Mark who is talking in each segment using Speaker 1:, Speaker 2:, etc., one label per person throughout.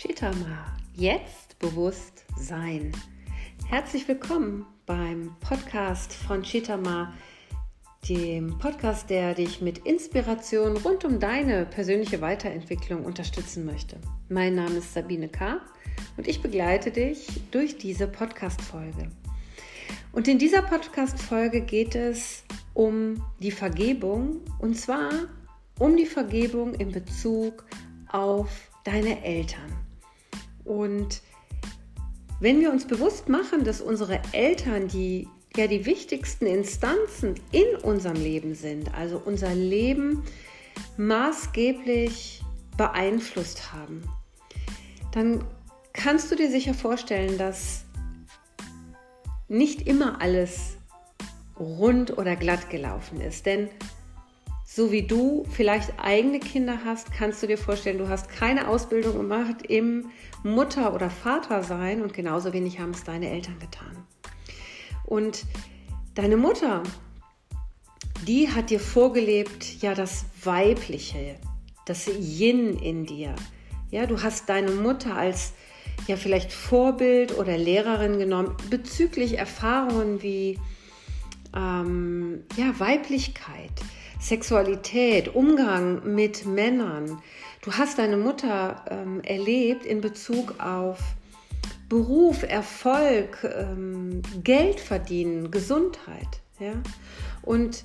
Speaker 1: Chitama, jetzt bewusst sein. Herzlich willkommen beim Podcast von Chitama, dem Podcast, der dich mit Inspiration rund um deine persönliche Weiterentwicklung unterstützen möchte. Mein Name ist Sabine K. und ich begleite dich durch diese Podcast-Folge. Und in dieser Podcast-Folge geht es um die Vergebung und zwar um die Vergebung in Bezug auf deine Eltern. Und wenn wir uns bewusst machen, dass unsere Eltern die ja die wichtigsten Instanzen in unserem Leben sind, also unser Leben maßgeblich beeinflusst haben, dann kannst du dir sicher vorstellen, dass nicht immer alles rund oder glatt gelaufen ist. Denn so wie du vielleicht eigene Kinder hast, kannst du dir vorstellen, du hast keine Ausbildung gemacht im Mutter- oder Vatersein und genauso wenig haben es deine Eltern getan. Und deine Mutter, die hat dir vorgelebt, ja, das Weibliche, das Yin in dir. Ja, du hast deine Mutter als ja vielleicht Vorbild oder Lehrerin genommen bezüglich Erfahrungen wie ähm, ja, Weiblichkeit, Sexualität, Umgang mit Männern. Du hast deine Mutter ähm, erlebt in Bezug auf Beruf, Erfolg, ähm, Geld verdienen, Gesundheit. Ja? Und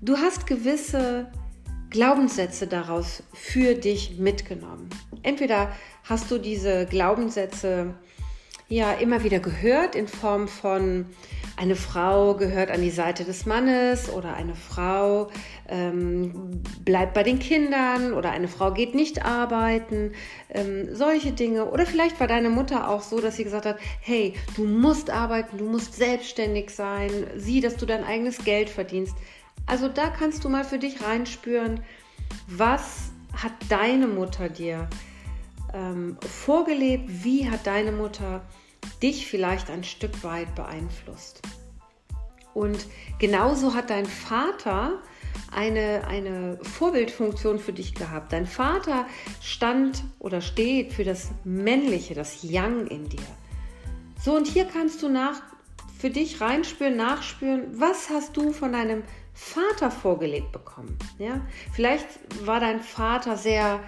Speaker 1: du hast gewisse Glaubenssätze daraus für dich mitgenommen. Entweder hast du diese Glaubenssätze ja immer wieder gehört in Form von eine Frau gehört an die Seite des Mannes oder eine Frau ähm, bleibt bei den Kindern oder eine Frau geht nicht arbeiten, ähm, solche Dinge. Oder vielleicht war deine Mutter auch so, dass sie gesagt hat, hey, du musst arbeiten, du musst selbstständig sein, sieh, dass du dein eigenes Geld verdienst. Also da kannst du mal für dich reinspüren, was hat deine Mutter dir ähm, vorgelebt, wie hat deine Mutter dich vielleicht ein Stück weit beeinflusst. Und genauso hat dein Vater eine, eine Vorbildfunktion für dich gehabt. Dein Vater stand oder steht für das Männliche, das Yang in dir. So, und hier kannst du nach, für dich reinspüren, nachspüren, was hast du von deinem Vater vorgelegt bekommen. Ja? Vielleicht war dein Vater sehr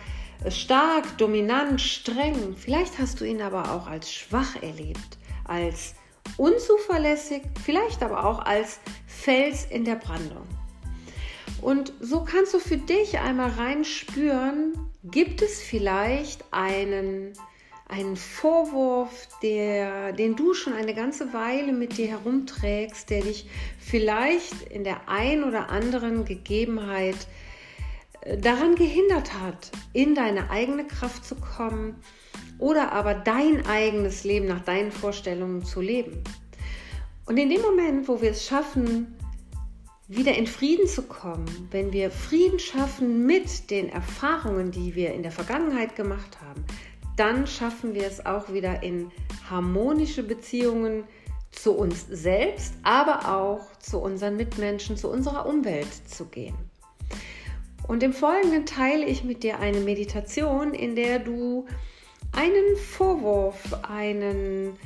Speaker 1: stark, dominant, streng. Vielleicht hast du ihn aber auch als schwach erlebt, als unzuverlässig, vielleicht aber auch als Fels in der Brandung. Und so kannst du für dich einmal reinspüren, gibt es vielleicht einen, einen Vorwurf, der, den du schon eine ganze Weile mit dir herumträgst, der dich vielleicht in der ein oder anderen Gegebenheit daran gehindert hat, in deine eigene Kraft zu kommen oder aber dein eigenes Leben nach deinen Vorstellungen zu leben. Und in dem Moment, wo wir es schaffen, wieder in Frieden zu kommen, wenn wir Frieden schaffen mit den Erfahrungen, die wir in der Vergangenheit gemacht haben, dann schaffen wir es auch wieder in harmonische Beziehungen zu uns selbst, aber auch zu unseren Mitmenschen, zu unserer Umwelt zu gehen. Und im Folgenden teile ich mit dir eine Meditation, in der du einen Vorwurf, einen,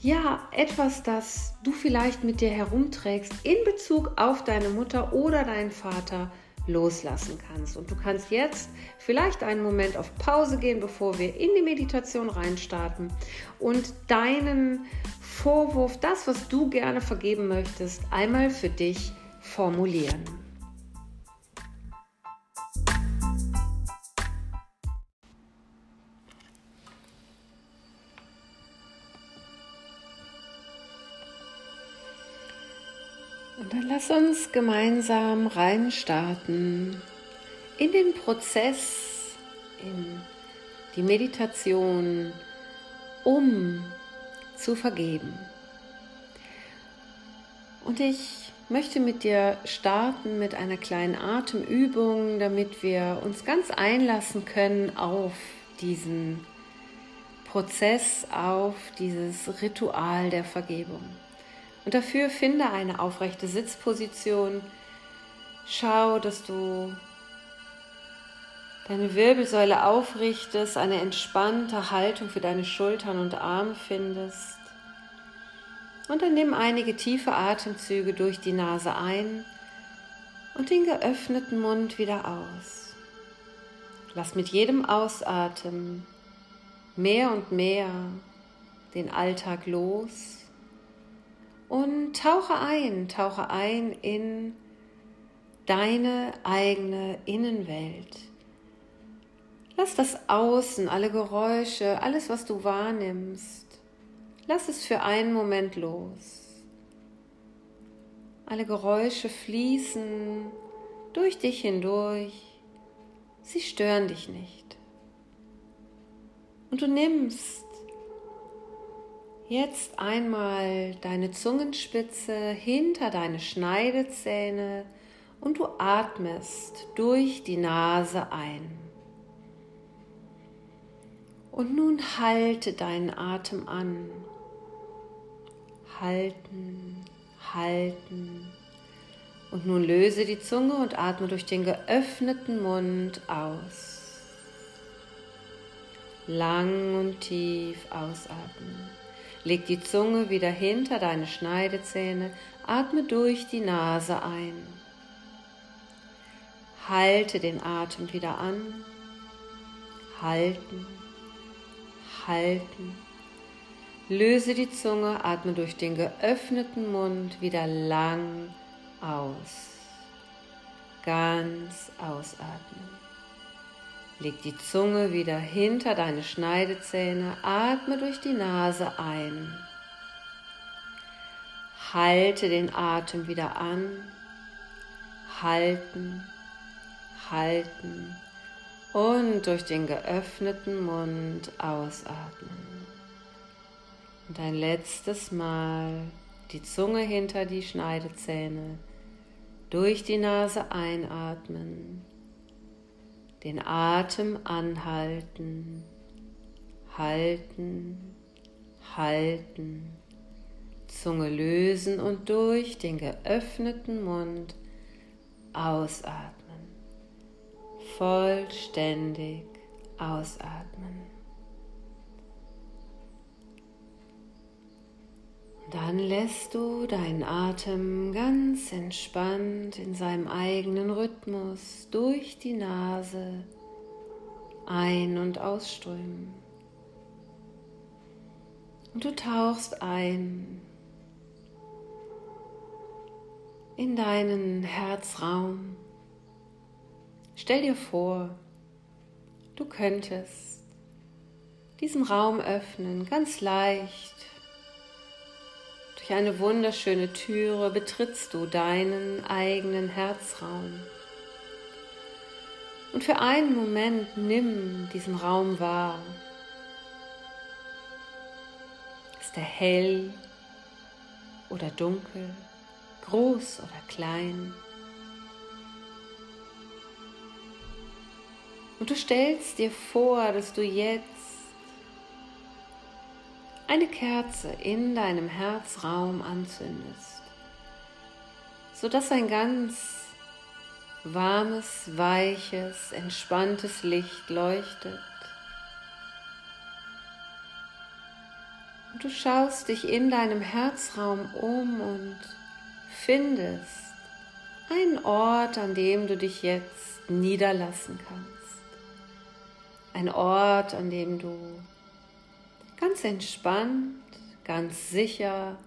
Speaker 1: ja, etwas, das du vielleicht mit dir herumträgst in Bezug auf deine Mutter oder deinen Vater loslassen kannst. Und du kannst jetzt vielleicht einen Moment auf Pause gehen, bevor wir in die Meditation reinstarten und deinen Vorwurf, das, was du gerne vergeben möchtest, einmal für dich formulieren. Lass uns gemeinsam reinstarten in den Prozess, in die Meditation, um zu vergeben. Und ich möchte mit dir starten mit einer kleinen Atemübung, damit wir uns ganz einlassen können auf diesen Prozess, auf dieses Ritual der Vergebung. Und dafür finde eine aufrechte Sitzposition. Schau, dass du deine Wirbelsäule aufrichtest, eine entspannte Haltung für deine Schultern und Arme findest. Und dann nimm einige tiefe Atemzüge durch die Nase ein und den geöffneten Mund wieder aus. Lass mit jedem Ausatmen mehr und mehr den Alltag los und tauche ein, tauche ein in deine eigene Innenwelt. Lass das Außen, alle Geräusche, alles, was du wahrnimmst, lass es für einen Moment los. Alle Geräusche fließen durch dich hindurch, sie stören dich nicht. Und du nimmst jetzt einmal deine Zungenspitze hinter deine Schneidezähne und du atmest durch die Nase ein. Und nun halte deinen Atem an. Halten, halten. Und nun löse die Zunge und atme durch den geöffneten Mund aus. Lang und tief ausatmen. Leg die Zunge wieder hinter deine Schneidezähne, atme durch die Nase ein. Halte den Atem wieder an. Halten halten. Löse die Zunge, atme durch den geöffneten Mund wieder lang aus. Ganz ausatmen. Leg die Zunge wieder hinter deine Schneidezähne, atme durch die Nase ein. Halte den Atem wieder an. Halten, halten und durch den geöffneten Mund ausatmen. Und ein letztes Mal die Zunge hinter die Schneidezähne, durch die Nase einatmen, den Atem anhalten, halten, halten, Zunge lösen und durch den geöffneten Mund ausatmen vollständig ausatmen. Dann lässt du deinen Atem ganz entspannt in seinem eigenen Rhythmus durch die Nase ein- und ausströmen. Und du tauchst ein in deinen Herzraum. Stell dir vor, du könntest diesen Raum öffnen, ganz leicht. Durch eine wunderschöne Türe betrittst du deinen eigenen Herzraum. Und für einen Moment nimm diesen Raum wahr. Ist er hell oder dunkel, groß oder klein? Und du stellst dir vor, dass du jetzt eine Kerze in deinem Herzraum anzündest, sodass ein ganz warmes, weiches, entspanntes Licht leuchtet. Und du schaust dich in deinem Herzraum um und findest einen Ort, an dem du dich jetzt niederlassen kannst. Ein Ort, an dem du ganz entspannt, ganz sicher,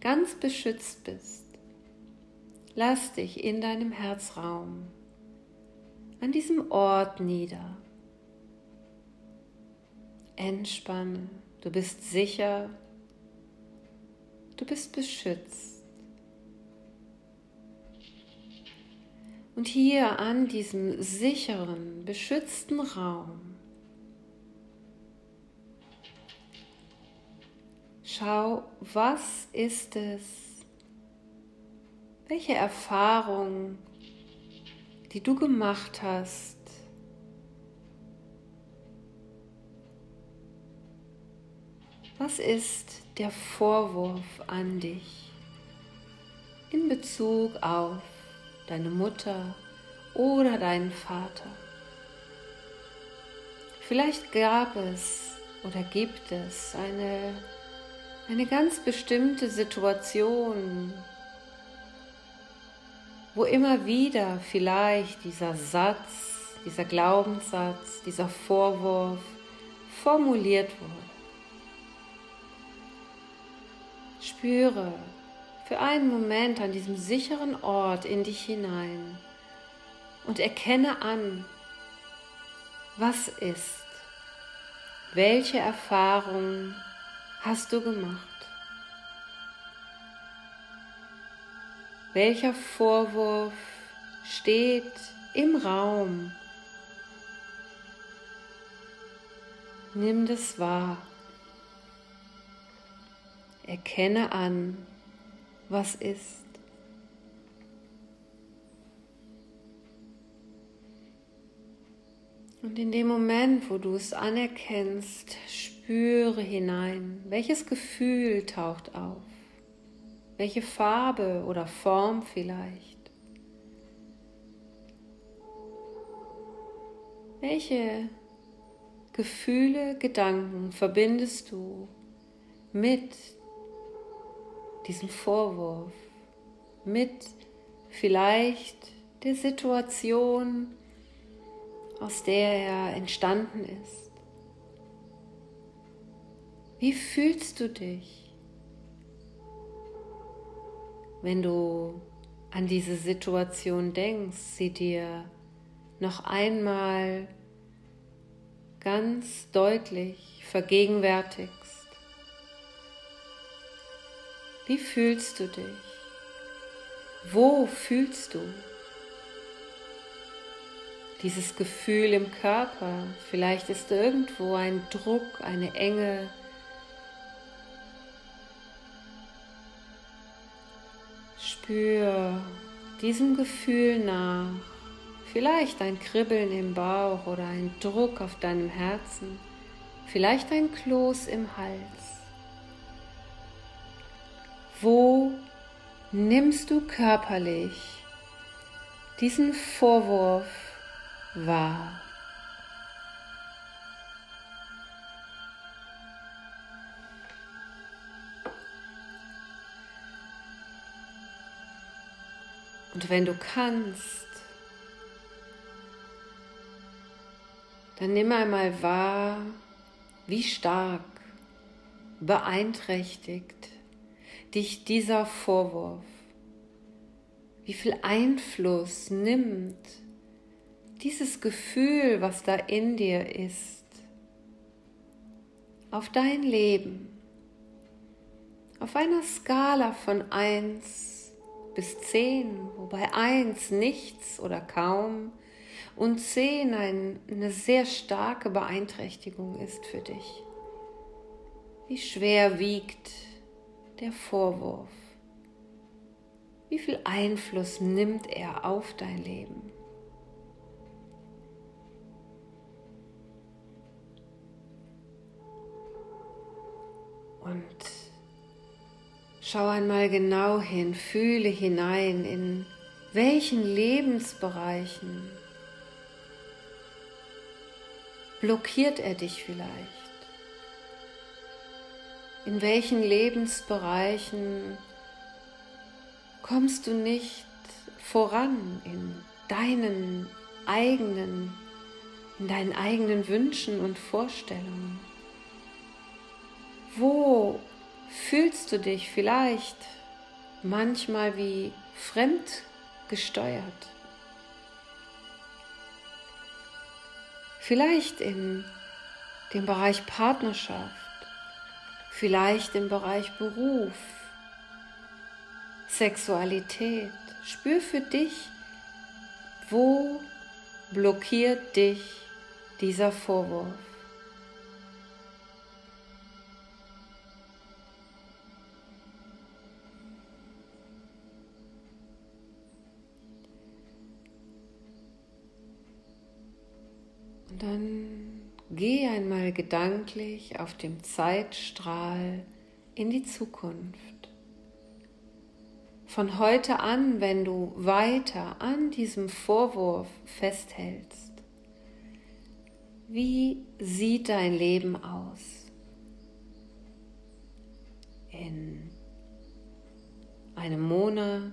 Speaker 1: ganz beschützt bist. Lass dich in deinem Herzraum an diesem Ort nieder. Entspanne, du bist sicher, du bist beschützt. Und hier an diesem sicheren, beschützten Raum Schau, was ist es? Welche Erfahrung, die du gemacht hast, was ist der Vorwurf an dich in Bezug auf deine Mutter oder deinen Vater? Vielleicht gab es oder gibt es eine, eine ganz bestimmte Situation, wo immer wieder vielleicht dieser Satz, dieser Glaubenssatz, dieser Vorwurf formuliert wurde. Spüre für einen Moment an diesem sicheren Ort in dich hinein und erkenne an, was ist, welche Erfahrungen hast du gemacht, welcher Vorwurf steht im Raum. Nimm das wahr. Erkenne an, was ist. Und in dem Moment, wo du es anerkennst, spüre hinein, welches Gefühl taucht auf, welche Farbe oder Form vielleicht, welche Gefühle, Gedanken verbindest du mit diesem Vorwurf, mit vielleicht der Situation, aus der er entstanden ist. Wie fühlst du dich, wenn du an diese Situation denkst, sie dir noch einmal ganz deutlich vergegenwärtigst? Wie fühlst du dich? Wo fühlst du dieses Gefühl im Körper? Vielleicht ist irgendwo ein Druck, eine Enge. Spür diesem Gefühl nach. Vielleicht ein Kribbeln im Bauch oder ein Druck auf deinem Herzen. Vielleicht ein Kloß im Hals. Wo nimmst du körperlich diesen Vorwurf wahr? Und wenn du kannst, dann nimm einmal wahr, wie stark beeinträchtigt dich dieser Vorwurf? Wie viel Einfluss nimmt dieses Gefühl, was da in dir ist, auf dein Leben? Auf einer Skala von 1 bis 10, wobei 1 nichts oder kaum und 10 ein, eine sehr starke Beeinträchtigung ist für dich. Wie schwer wiegt der Vorwurf? Wie viel Einfluss nimmt er auf dein Leben? Und schau einmal genau hin, fühle hinein, in welchen Lebensbereichen blockiert er dich vielleicht. In welchen Lebensbereichen kommst du nicht voran in deinen eigenen, in deinen eigenen Wünschen und Vorstellungen? Wo fühlst du dich vielleicht manchmal wie fremdgesteuert? Vielleicht in dem Bereich Partnerschaft vielleicht im Bereich Beruf, Sexualität. Spür für dich, wo blockiert dich dieser Vorwurf. Dann Geh einmal gedanklich auf dem Zeitstrahl in die Zukunft. Von heute an, wenn du weiter an diesem Vorwurf festhältst, Wie sieht dein Leben aus? In einem Monat,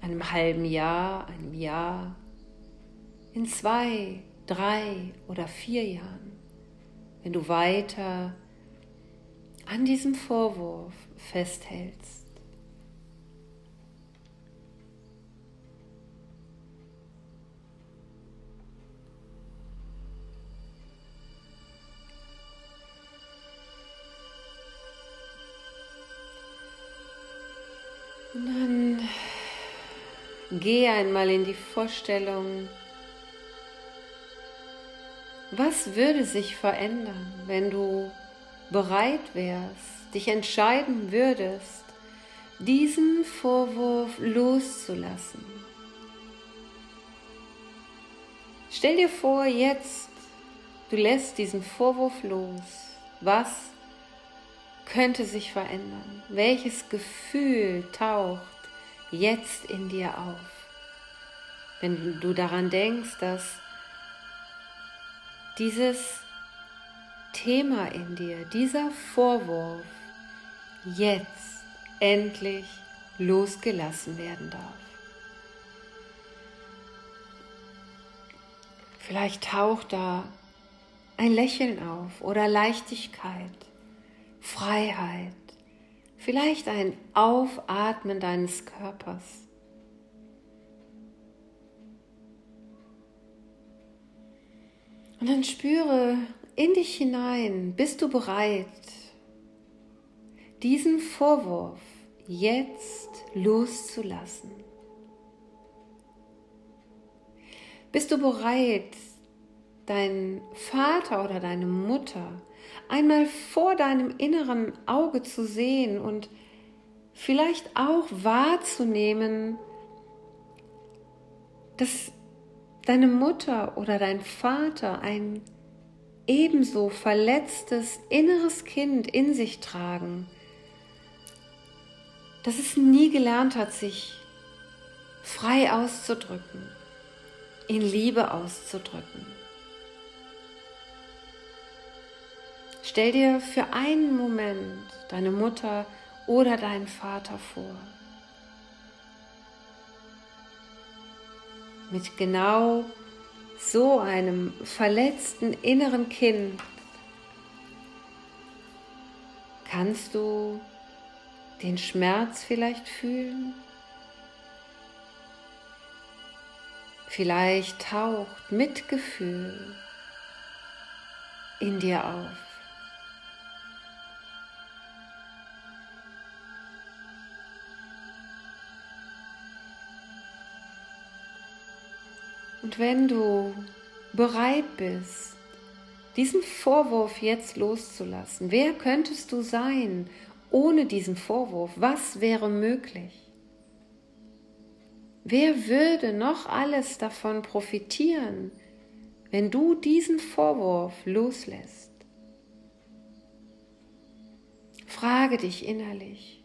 Speaker 1: einem halben Jahr, einem Jahr, in zwei, drei oder vier Jahren, wenn du weiter an diesem Vorwurf festhältst. Und dann geh einmal in die Vorstellung, was würde sich verändern, wenn du bereit wärst, dich entscheiden würdest, diesen Vorwurf loszulassen. Stell dir vor, jetzt, du lässt diesen Vorwurf los. Was könnte sich verändern? Welches Gefühl taucht jetzt in dir auf? Wenn du daran denkst, dass dieses Thema in dir, dieser Vorwurf jetzt endlich losgelassen werden darf. Vielleicht taucht da ein Lächeln auf oder Leichtigkeit, Freiheit, vielleicht ein Aufatmen deines Körpers. Und dann spüre in dich hinein. Bist du bereit, diesen Vorwurf jetzt loszulassen? Bist du bereit, deinen Vater oder deine Mutter einmal vor deinem inneren Auge zu sehen und vielleicht auch wahrzunehmen, dass deine Mutter oder dein Vater ein ebenso verletztes inneres Kind in sich tragen, das es nie gelernt hat, sich frei auszudrücken, in Liebe auszudrücken. Stell dir für einen Moment deine Mutter oder deinen Vater vor. Mit genau so einem verletzten inneren Kind kannst du den Schmerz vielleicht fühlen? Vielleicht taucht Mitgefühl in dir auf. Und wenn du bereit bist, diesen Vorwurf jetzt loszulassen, wer könntest du sein ohne diesen Vorwurf? Was wäre möglich? Wer würde noch alles davon profitieren, wenn du diesen Vorwurf loslässt? Frage dich innerlich,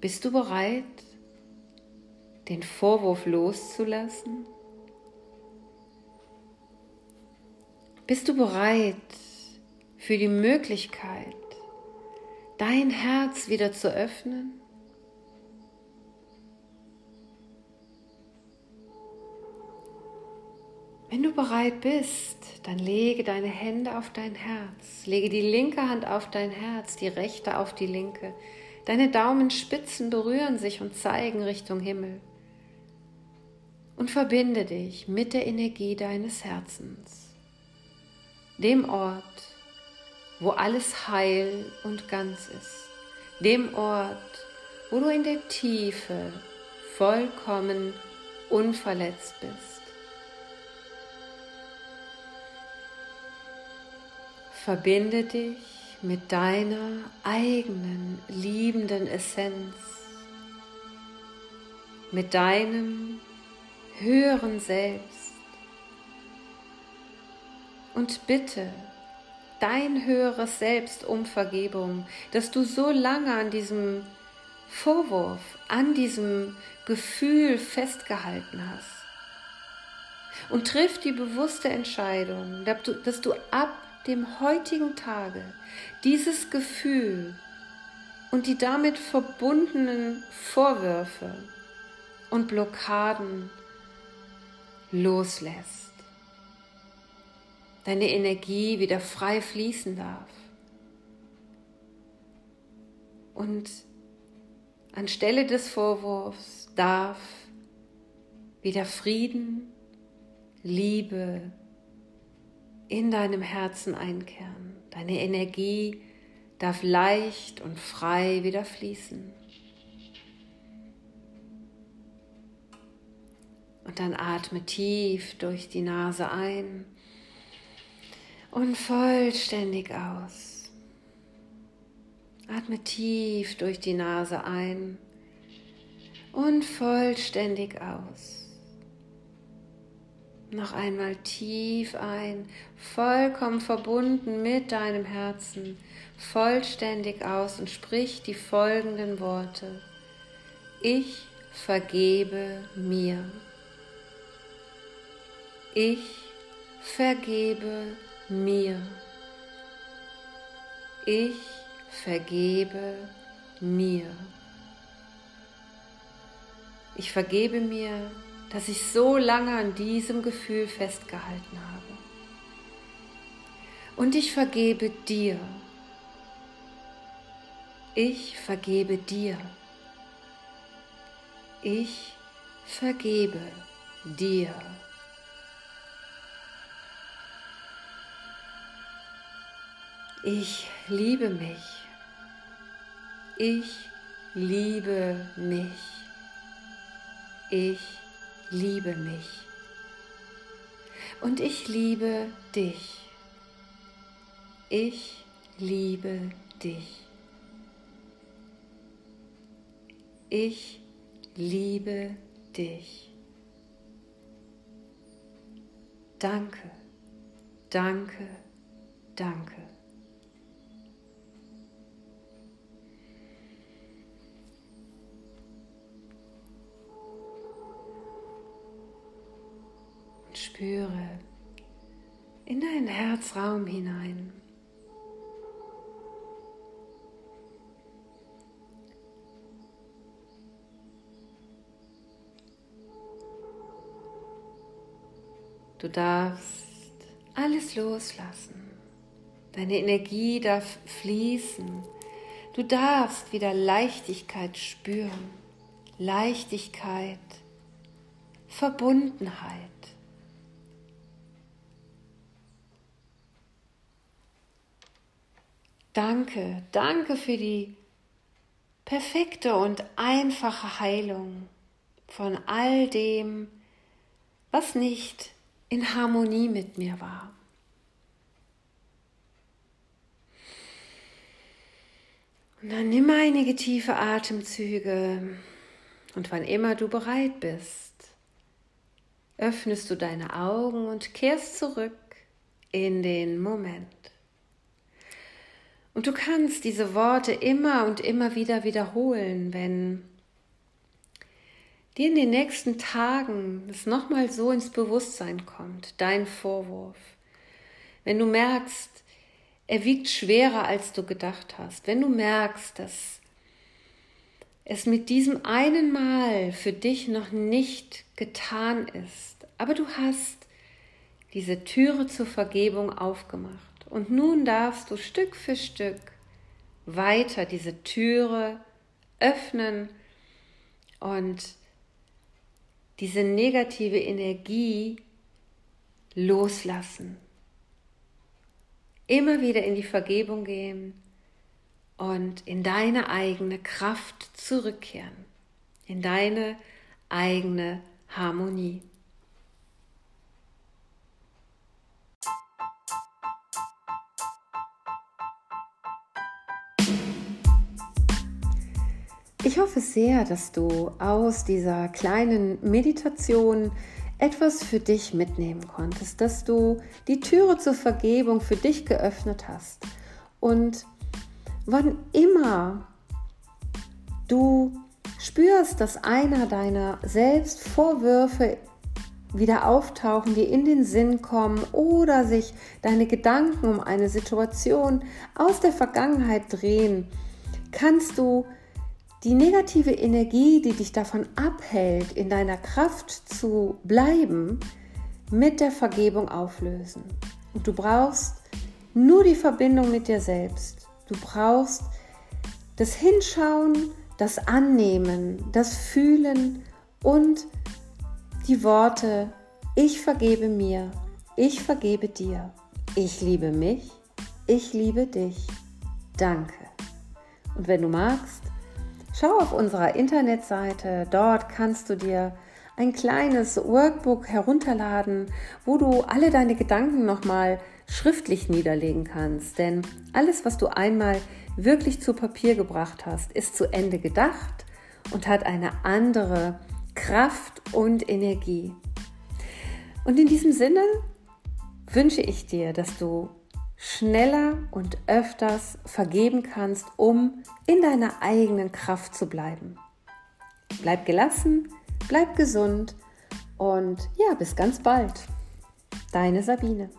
Speaker 1: bist du bereit, den Vorwurf loszulassen? Bist du bereit für die Möglichkeit, dein Herz wieder zu öffnen? Wenn du bereit bist, dann lege deine Hände auf dein Herz. Lege die linke Hand auf dein Herz, die rechte auf die linke. Deine Daumenspitzen berühren sich und zeigen Richtung Himmel. Und verbinde dich mit der Energie deines Herzens dem Ort, wo alles heil und ganz ist, dem Ort, wo du in der Tiefe vollkommen unverletzt bist. Verbinde dich mit deiner eigenen liebenden Essenz, mit deinem höheren Selbst und bitte dein höheres Selbst um Vergebung, dass du so lange an diesem Vorwurf, an diesem Gefühl festgehalten hast. Und triff die bewusste Entscheidung, dass du ab dem heutigen Tage dieses Gefühl und die damit verbundenen Vorwürfe und Blockaden loslässt. Deine Energie wieder frei fließen darf. Und anstelle des Vorwurfs darf wieder Frieden, Liebe in deinem Herzen einkehren. Deine Energie darf leicht und frei wieder fließen. Und dann atme tief durch die Nase ein und vollständig aus. Atme tief durch die Nase ein und vollständig aus. Noch einmal tief ein, vollkommen verbunden mit deinem Herzen, vollständig aus und sprich die folgenden Worte. Ich vergebe mir. Ich vergebe mir. Ich vergebe mir. Ich vergebe mir dass ich so lange an diesem Gefühl festgehalten habe. Und ich vergebe dir. Ich vergebe dir. Ich vergebe dir. Ich liebe mich. Ich liebe mich. Ich liebe mich. Und ich liebe dich. Ich liebe dich. Ich liebe dich. Danke, danke, danke. Spüre in deinen Herzraum hinein. Du darfst alles loslassen. Deine Energie darf fließen. Du darfst wieder Leichtigkeit spüren. Leichtigkeit, Verbundenheit. Danke, danke für die perfekte und einfache Heilung von all dem, was nicht in Harmonie mit mir war. Und dann nimm einige tiefe Atemzüge und wann immer du bereit bist, öffnest du deine Augen und kehrst zurück in den Moment. Und du kannst diese Worte immer und immer wieder wiederholen, wenn dir in den nächsten Tagen es nochmal so ins Bewusstsein kommt, dein Vorwurf. Wenn du merkst, er wiegt schwerer, als du gedacht hast. Wenn du merkst, dass es mit diesem einen Mal für dich noch nicht getan ist, aber du hast diese Türe zur Vergebung aufgemacht. Und nun darfst du Stück für Stück weiter diese Türe öffnen und diese negative Energie loslassen. Immer wieder in die Vergebung gehen und in deine eigene Kraft zurückkehren, in deine eigene Harmonie. Ich hoffe sehr, dass du aus dieser kleinen Meditation etwas für dich mitnehmen konntest, dass du die Türe zur Vergebung für dich geöffnet hast. Und wann immer du spürst, dass einer deiner Selbstvorwürfe wieder auftauchen, dir in den Sinn kommen oder sich deine Gedanken um eine Situation aus der Vergangenheit drehen, kannst du die negative Energie, die dich davon abhält, in deiner Kraft zu bleiben, mit der Vergebung auflösen. Und du brauchst nur die Verbindung mit dir selbst. Du brauchst das Hinschauen, das Annehmen, das Fühlen und die Worte, ich vergebe mir, ich vergebe dir, ich liebe mich, ich liebe dich, danke. Und wenn du magst, schau auf unserer Internetseite, dort kannst du dir ein kleines Workbook herunterladen, wo du alle deine Gedanken nochmal schriftlich niederlegen kannst. Denn alles, was du einmal wirklich zu Papier gebracht hast, ist zu Ende gedacht und hat eine andere Kraft und Energie. Und in diesem Sinne wünsche ich dir, dass du schneller und öfters vergeben kannst, um in deiner eigenen Kraft zu bleiben. Bleib gelassen, bleib gesund und ja, bis ganz bald. Deine Sabine.